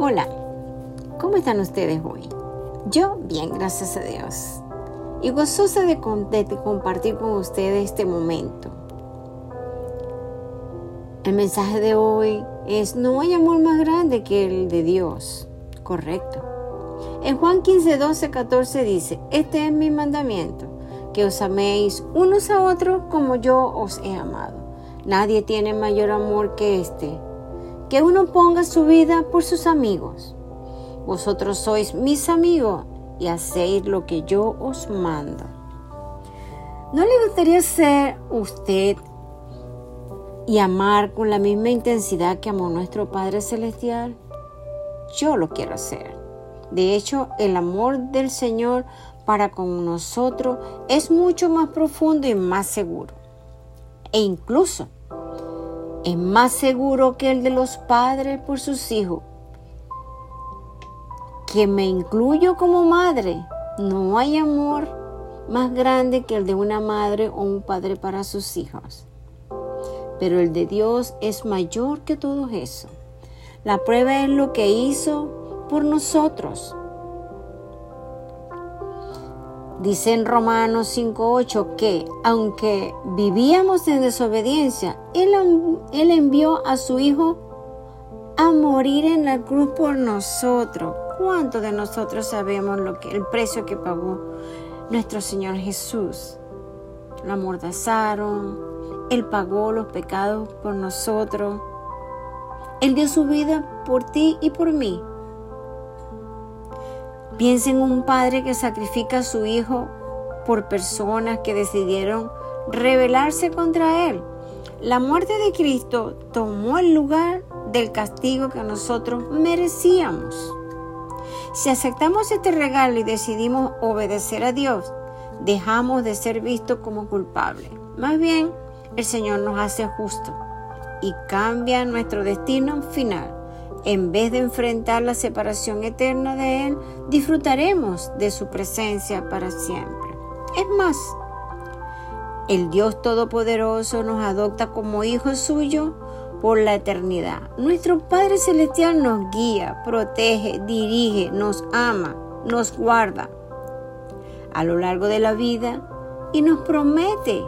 Hola, ¿cómo están ustedes hoy? Yo bien, gracias a Dios. Y gozosa de, compartir con ustedes este momento. El mensaje de hoy es, no hay amor más grande que el de Dios. Correcto. En Juan 15, 12, 14 dice, este es mi mandamiento, que os améis unos a otros como yo os he amado. Nadie tiene mayor amor que este, que uno ponga su vida por sus amigos. Vosotros sois mis amigos y hacéis lo que yo os mando. ¿No le gustaría ser usted y amar con la misma intensidad que amó nuestro Padre Celestial? Yo lo quiero hacer. De hecho, el amor del Señor para con nosotros es mucho más profundo y más seguro. E incluso es más seguro que el de los padres por sus hijos. Que me incluyo como madre. No hay amor más grande que el de una madre o un padre para sus hijos. Pero el de Dios es mayor que todo eso. La prueba es lo que hizo por nosotros. Dice en Romanos 5.8 que aunque vivíamos en desobediencia, él, él, envió a su Hijo a morir en la cruz por nosotros. ¿Cuántos de nosotros sabemos lo que, el precio que pagó nuestro Señor Jesús? Lo amordazaron, Él pagó los pecados por nosotros. Él dio su vida por ti y por mí. Piensa en un padre que sacrifica a su hijo por personas que decidieron rebelarse contra él. La muerte de Cristo tomó el lugar del castigo que nosotros merecíamos. Si aceptamos este regalo y decidimos obedecer a Dios, dejamos de ser vistos como culpables. Más bien, el Señor nos hace justo y cambia nuestro destino final. En vez de enfrentar la separación eterna de Él, disfrutaremos de su presencia para siempre. Es más, el Dios Todopoderoso nos adopta como hijos suyos por la eternidad. Nuestro Padre Celestial nos guía, protege, dirige, nos ama, nos guarda a lo largo de la vida y nos promete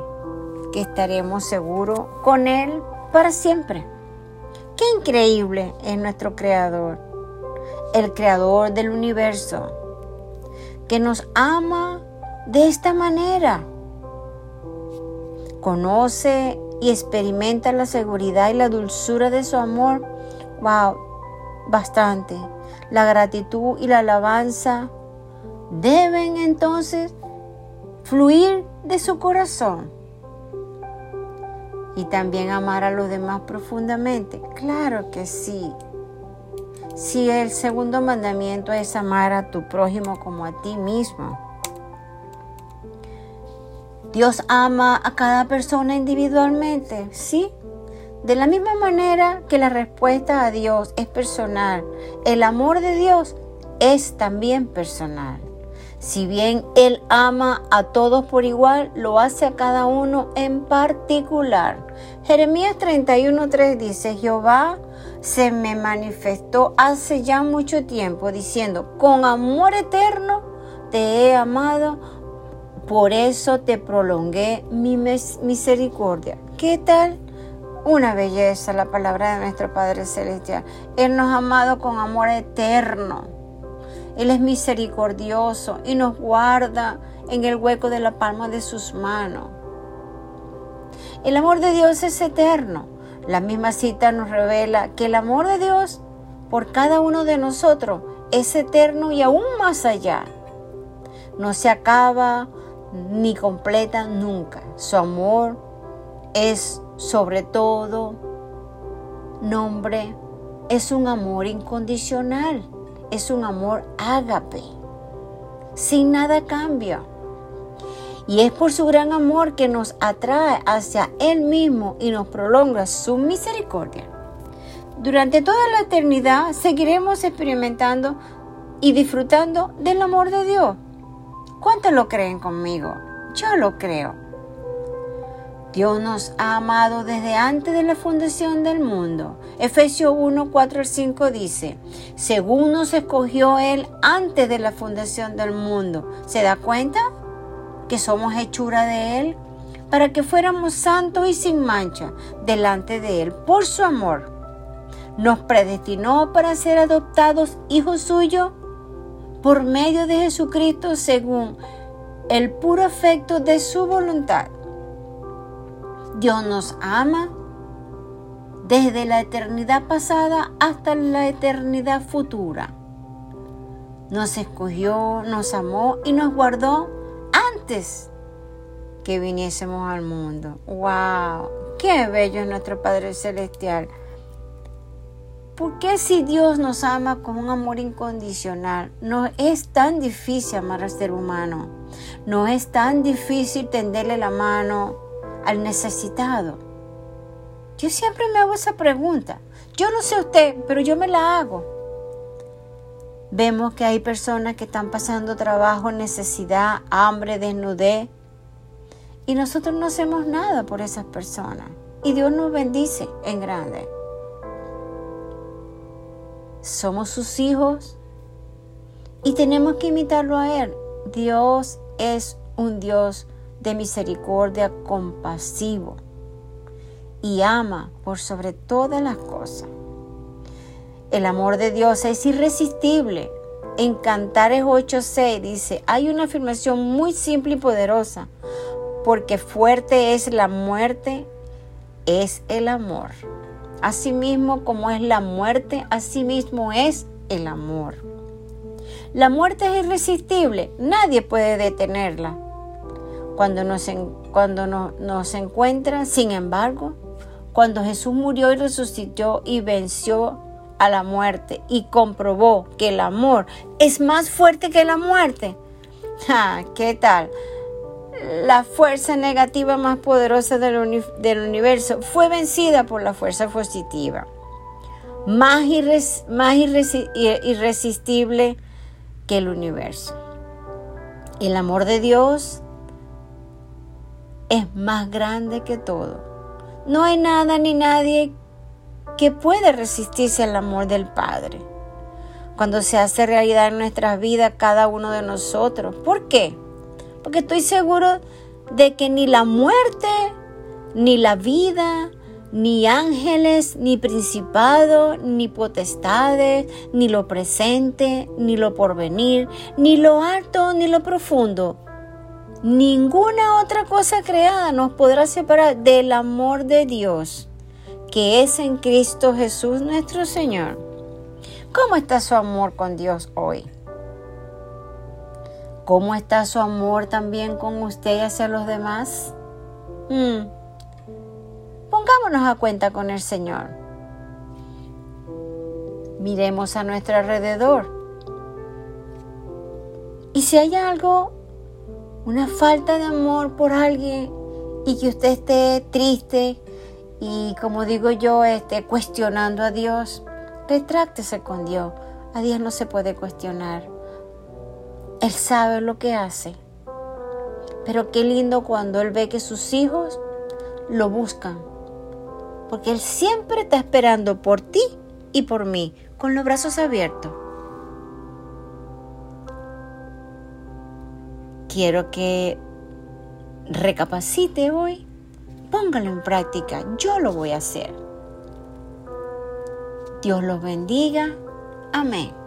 que estaremos seguros con Él para siempre. Qué increíble es nuestro Creador, el Creador del universo, que nos ama de esta manera. Conoce y experimenta la seguridad y la dulzura de su amor. Wow, bastante. La gratitud y la alabanza deben entonces fluir de su corazón y también amar a los demás profundamente? Claro que sí. Si el segundo mandamiento es amar a tu prójimo como a ti mismo. Dios ama a cada persona individualmente, ¿sí? De la misma manera que la respuesta a Dios es personal, el amor de Dios es también personal. Si bien Él ama a todos por igual, lo hace a cada uno en particular. Jeremías 31.3 dice, Jehová se me manifestó hace ya mucho tiempo diciendo, con amor eterno te he amado, por eso te prolongué mi misericordia. ¿Qué tal? Una belleza la palabra de nuestro Padre Celestial. Él nos ha amado con amor eterno. Él es misericordioso y nos guarda en el hueco de la palma de sus manos. El amor de Dios es eterno. La misma cita nos revela que el amor de Dios por cada uno de nosotros es eterno y aún más allá. No se acaba ni completa nunca. Su amor es sobre todo nombre, es un amor incondicional es un amor ágape, sin nada cambia. Y es por su gran amor que nos atrae hacia Él mismo y nos prolonga su misericordia. Durante toda la eternidad seguiremos experimentando y disfrutando del amor de Dios. ¿Cuántos lo creen conmigo? Yo lo creo. Dios nos ha amado desde antes de la fundación del mundo. Efesios 1, 4 al 5 dice, según nos escogió Él antes de la fundación del mundo. ¿Se da cuenta? Que somos hechura de Él para que fuéramos santos y sin mancha delante de Él por su amor. Nos predestinó para ser adoptados hijos suyos por medio de Jesucristo según el puro efecto de su voluntad Dios nos ama desde la eternidad pasada hasta la eternidad futura. Nos escogió, nos amó y nos guardó antes que viniésemos al mundo. ¡Wow! ¡Qué bello es nuestro Padre Celestial! ¿Por qué si Dios nos ama con un amor incondicional, no es tan difícil amar al ser humano? No es tan difícil tenderle la mano al necesitado? Yo siempre me hago esa pregunta. Yo no sé usted, pero yo me la hago. Vemos que hay personas que están pasando trabajo, necesidad, hambre, desnudez. Y nosotros no hacemos nada por esas personas. Y Dios nos bendice en grande. Somos sus hijos y tenemos que imitarlo a Él. Dios es un Dios de misericordia compasivo y ama por sobre todas las cosas. El amor de Dios es irresistible. En Cantares 8:6 dice, hay una afirmación muy simple y poderosa, porque fuerte es la muerte, es el amor. Asimismo como es la muerte, asimismo es el amor. La muerte es irresistible, nadie puede detenerla cuando nos, cuando nos encuentra. Sin embargo, cuando Jesús murió y resucitó y venció a la muerte y comprobó que el amor es más fuerte que la muerte. ¿Qué tal? La fuerza negativa más poderosa del, universo fue vencida por la fuerza positiva. Más, más irresistible que el universo. El amor de Dios es más grande que todo. No hay nada ni nadie que puede resistirse al amor del Padre. Cuando se hace realidad en nuestras vidas cada uno de nosotros. ¿Por qué? Porque estoy seguro de que ni la muerte, ni la vida, ni ángeles, ni principado, ni potestades, ni lo presente, ni lo porvenir, ni lo alto, ni lo profundo Ninguna otra cosa creada nos podrá separar del amor de Dios, que es en Cristo Jesús nuestro Señor. ¿Cómo está su amor con Dios hoy? ¿Cómo está su amor también con usted y hacia los demás? Hmm. Pongámonos a cuenta con el Señor. Miremos a nuestro alrededor. Y si hay algo una falta de amor por alguien y que usted esté triste y como digo yo, esté cuestionando a Dios, retráctese con Dios. A Dios no se puede cuestionar. Él sabe lo que hace. Pero qué lindo cuando Él ve que sus hijos lo buscan. Porque Él siempre está esperando por ti y por mí, con los brazos abiertos. Quiero que recapacite hoy, póngalo en práctica, yo lo voy a hacer. Dios los bendiga. Amén.